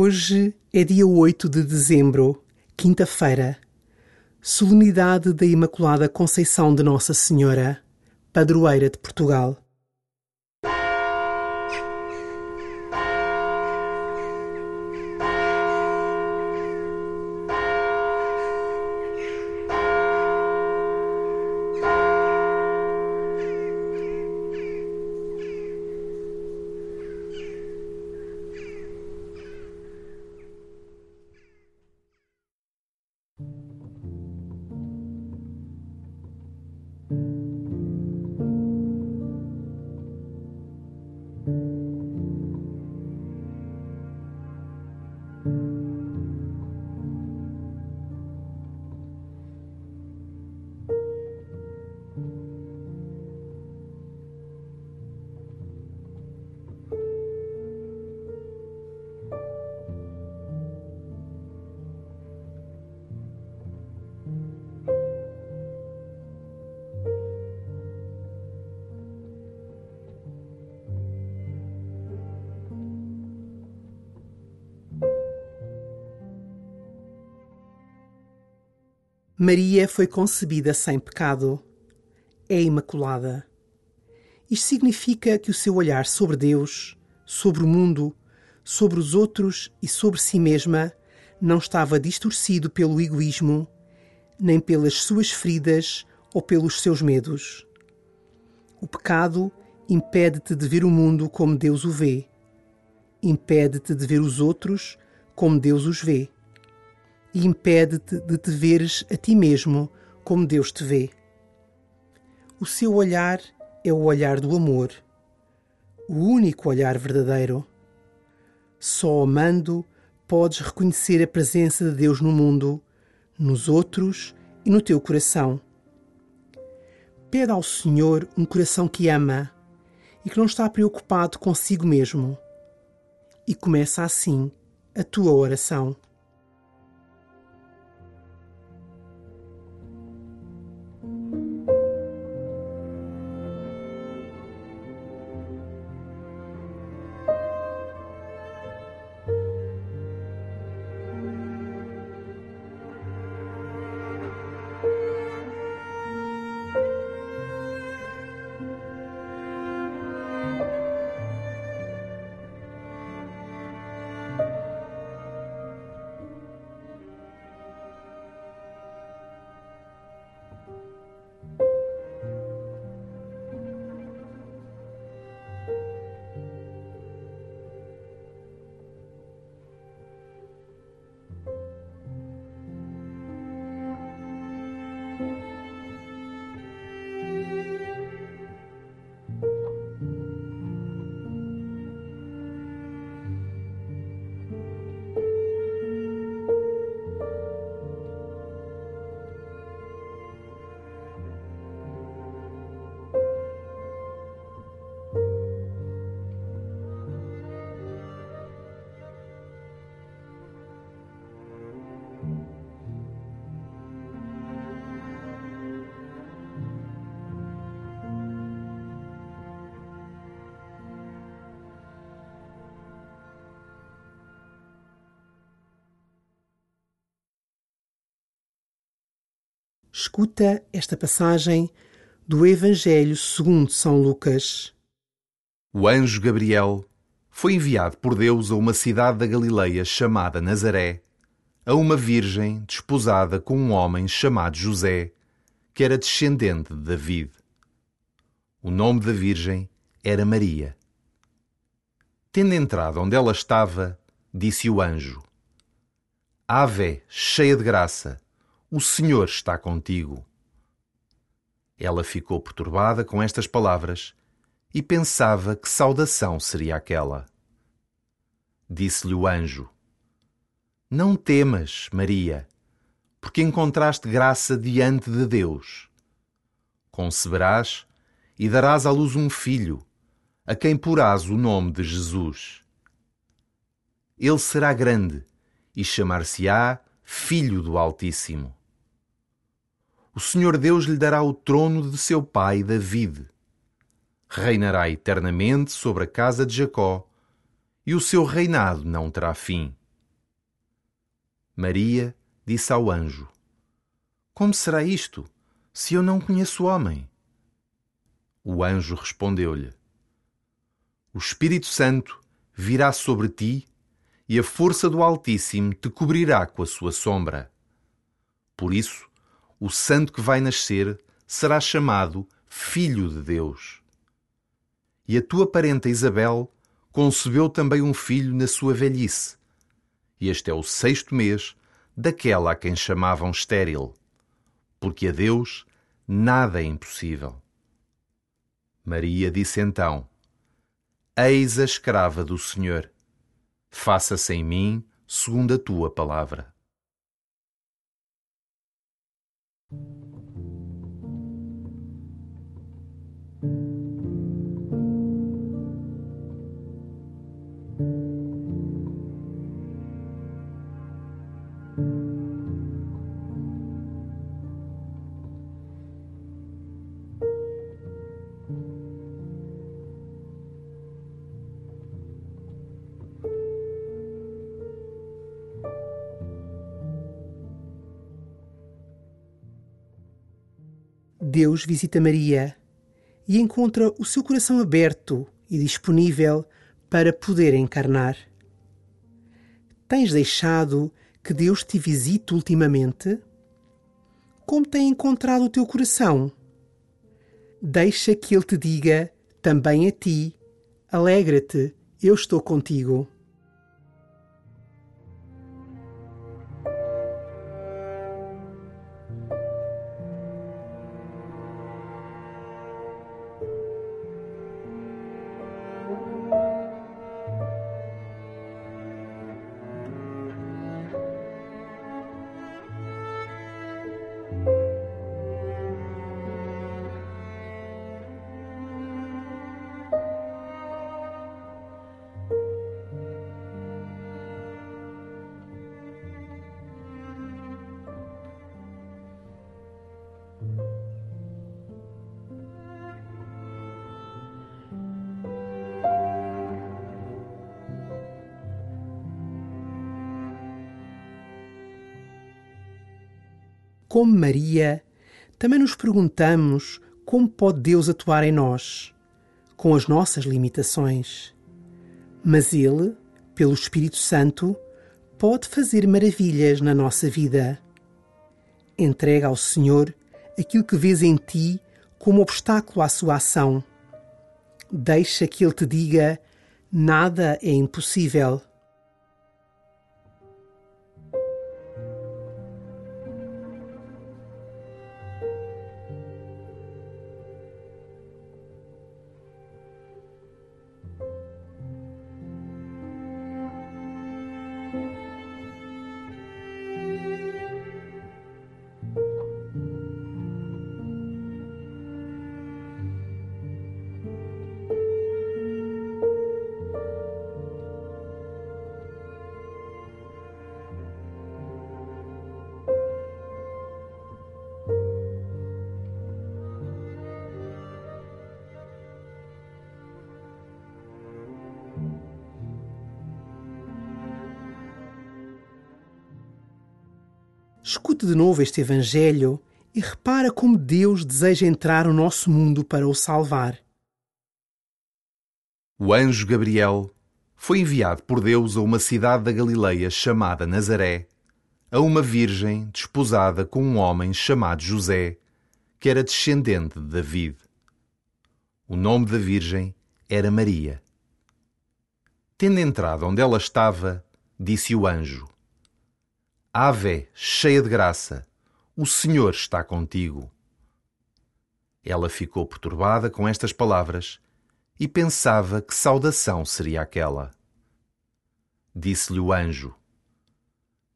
Hoje é dia 8 de dezembro, quinta-feira, solenidade da Imaculada Conceição de Nossa Senhora, padroeira de Portugal. Maria foi concebida sem pecado. É imaculada. Isto significa que o seu olhar sobre Deus, sobre o mundo, sobre os outros e sobre si mesma não estava distorcido pelo egoísmo, nem pelas suas feridas ou pelos seus medos. O pecado impede-te de ver o mundo como Deus o vê. Impede-te de ver os outros como Deus os vê e impede-te de te veres a ti mesmo como Deus te vê. O seu olhar é o olhar do amor, o único olhar verdadeiro. Só amando podes reconhecer a presença de Deus no mundo, nos outros e no teu coração. Pede ao Senhor um coração que ama e que não está preocupado consigo mesmo. E começa assim a tua oração. Escuta esta passagem do Evangelho segundo São Lucas. O anjo Gabriel foi enviado por Deus a uma cidade da Galileia chamada Nazaré, a uma virgem desposada com um homem chamado José, que era descendente de David. O nome da virgem era Maria. Tendo entrado onde ela estava, disse o anjo: Ave, cheia de graça, o Senhor está contigo. Ela ficou perturbada com estas palavras e pensava que saudação seria aquela. Disse-lhe o anjo: Não temas, Maria, porque encontraste graça diante de Deus. Conceberás e darás à luz um filho, a quem porás o nome de Jesus. Ele será grande e chamar-se-á Filho do Altíssimo o Senhor Deus lhe dará o trono de seu pai David. Reinará eternamente sobre a casa de Jacó, e o seu reinado não terá fim. Maria disse ao anjo: Como será isto, se eu não conheço homem? O anjo respondeu-lhe: O Espírito Santo virá sobre ti e a força do Altíssimo te cobrirá com a sua sombra. Por isso, o santo que vai nascer será chamado Filho de Deus. E a tua parenta Isabel concebeu também um filho na sua velhice. E este é o sexto mês daquela a quem chamavam estéril, porque a Deus nada é impossível. Maria disse então: Eis a escrava do Senhor, faça-se em mim segundo a tua palavra. you Deus visita Maria e encontra o seu coração aberto e disponível para poder encarnar. Tens deixado que Deus te visite ultimamente? Como tem encontrado o teu coração? Deixa que Ele te diga também a ti: alegra-te, eu estou contigo. Como Maria, também nos perguntamos como pode Deus atuar em nós, com as nossas limitações. Mas Ele, pelo Espírito Santo, pode fazer maravilhas na nossa vida. Entrega ao Senhor aquilo que vês em ti como obstáculo à sua ação. Deixa que Ele te diga: nada é impossível. Escute de novo este Evangelho e repara como Deus deseja entrar no nosso mundo para o salvar. O anjo Gabriel foi enviado por Deus a uma cidade da Galileia chamada Nazaré, a uma virgem desposada com um homem chamado José, que era descendente de David. O nome da virgem era Maria. Tendo entrado onde ela estava, disse o anjo: Ave, cheia de graça, o Senhor está contigo. Ela ficou perturbada com estas palavras e pensava que saudação seria aquela. Disse-lhe o anjo: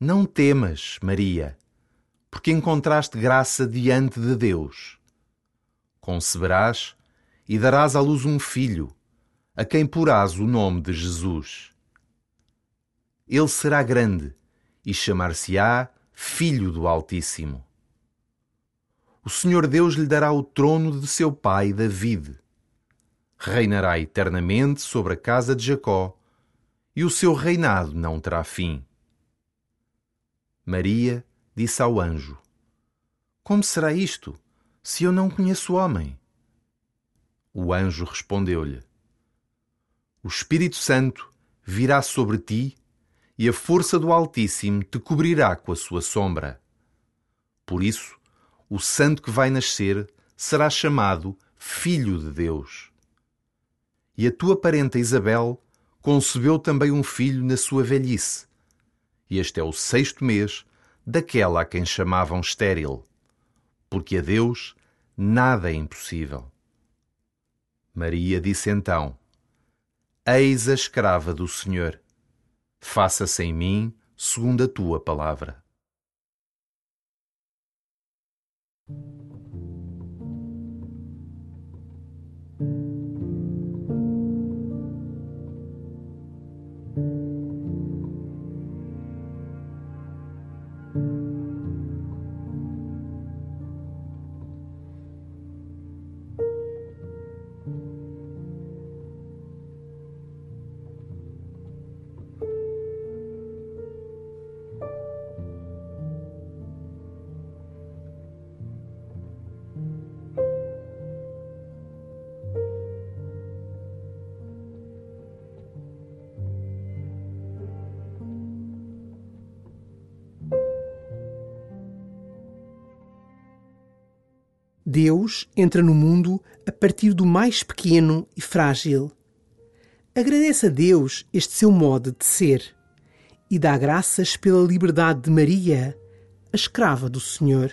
Não temas, Maria, porque encontraste graça diante de Deus. Conceberás e darás à luz um filho, a quem porás o nome de Jesus. Ele será grande e chamar-se-á Filho do Altíssimo. O Senhor Deus lhe dará o trono de seu pai David. Reinará eternamente sobre a casa de Jacó, e o seu reinado não terá fim. Maria disse ao anjo: Como será isto, se eu não conheço homem? O anjo respondeu-lhe: O Espírito Santo virá sobre ti e a força do Altíssimo te cobrirá com a sua sombra. Por isso, o santo que vai nascer será chamado Filho de Deus. E a tua parenta Isabel concebeu também um filho na sua velhice. E este é o sexto mês daquela a quem chamavam estéril, porque a Deus nada é impossível. Maria disse então: Eis a escrava do Senhor, faça-se em mim segundo a tua palavra. Deus entra no mundo a partir do mais pequeno e frágil. Agradeça a Deus este seu modo de ser e dá graças pela liberdade de Maria, a escrava do Senhor.